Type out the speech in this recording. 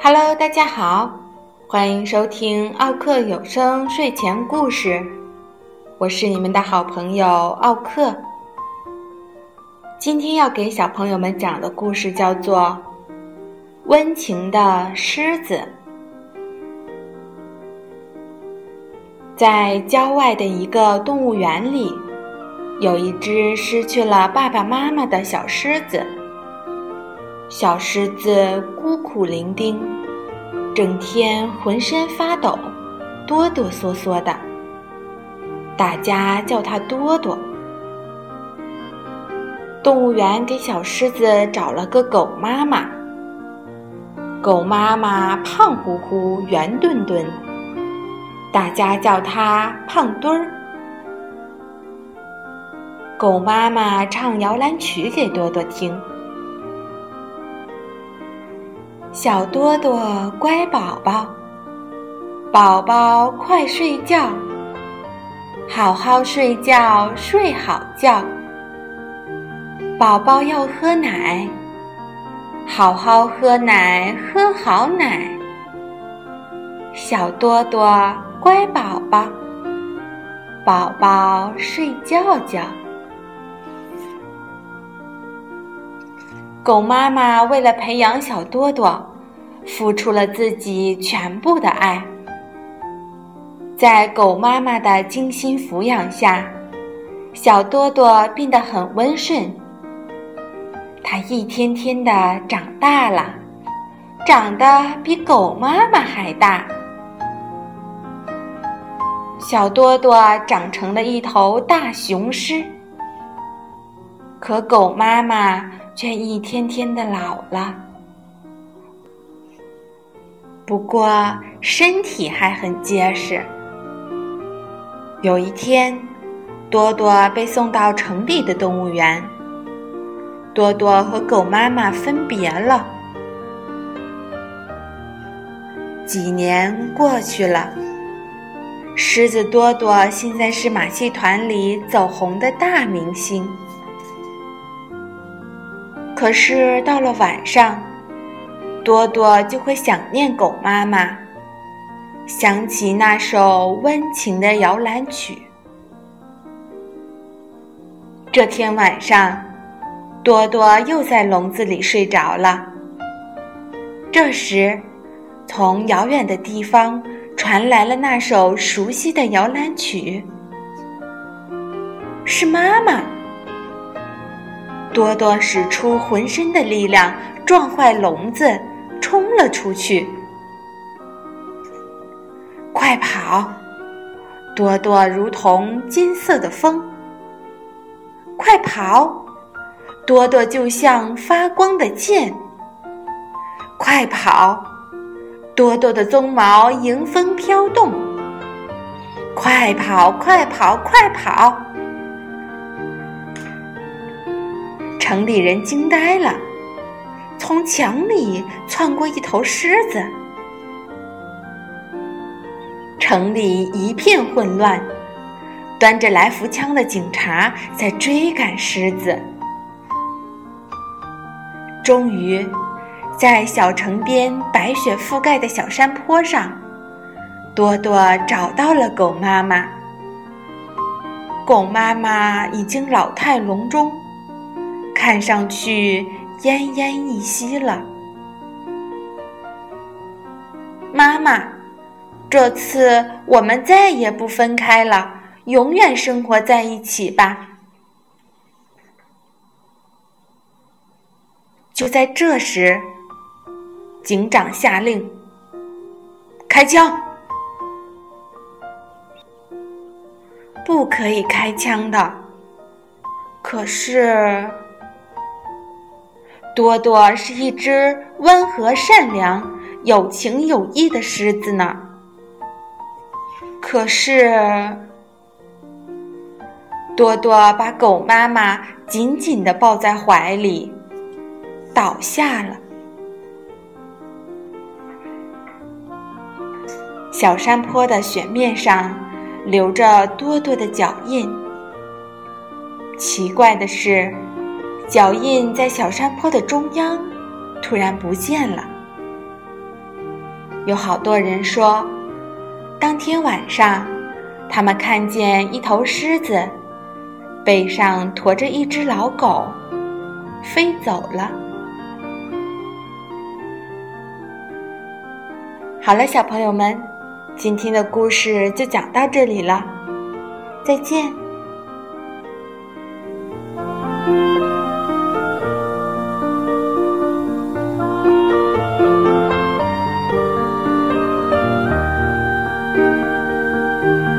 Hello，大家好，欢迎收听奥克有声睡前故事，我是你们的好朋友奥克。今天要给小朋友们讲的故事叫做《温情的狮子》。在郊外的一个动物园里，有一只失去了爸爸妈妈的小狮子。小狮子孤苦伶仃，整天浑身发抖，哆哆嗦嗦的。大家叫它多多。动物园给小狮子找了个狗妈妈。狗妈妈胖乎乎、圆墩墩，大家叫它胖墩儿。狗妈妈唱摇篮曲给多多听：“小多多乖宝宝，宝宝快睡觉，好好睡觉，睡好觉。”宝宝要喝奶，好好喝奶，喝好奶。小多多乖宝宝，宝宝睡觉觉。狗妈妈为了培养小多多，付出了自己全部的爱。在狗妈妈的精心抚养下，小多多变得很温顺。它一天天的长大了，长得比狗妈妈还大。小多多长成了一头大雄狮，可狗妈妈却一天天的老了。不过身体还很结实。有一天，多多被送到城里的动物园。多多和狗妈妈分别了。几年过去了，狮子多多现在是马戏团里走红的大明星。可是到了晚上，多多就会想念狗妈妈，想起那首温情的摇篮曲。这天晚上。多多又在笼子里睡着了。这时，从遥远的地方传来了那首熟悉的摇篮曲。是妈妈。多多使出浑身的力量，撞坏笼子，冲了出去。快跑！多多如同金色的风。快跑！多多就像发光的箭，快跑！多多的鬃毛迎风飘动，快跑，快跑，快跑！城里人惊呆了，从墙里窜过一头狮子，城里一片混乱，端着来福枪的警察在追赶狮子。终于，在小城边白雪覆盖的小山坡上，多多找到了狗妈妈。狗妈妈已经老态龙钟，看上去奄奄一息了。妈妈，这次我们再也不分开了，永远生活在一起吧。就在这时，警长下令：“开枪！不可以开枪的。”可是，多多是一只温和、善良、有情有义的狮子呢。可是，多多把狗妈妈紧紧的抱在怀里。倒下了。小山坡的雪面上留着多多的脚印。奇怪的是，脚印在小山坡的中央突然不见了。有好多人说，当天晚上，他们看见一头狮子，背上驮着一只老狗，飞走了。好了，小朋友们，今天的故事就讲到这里了再见。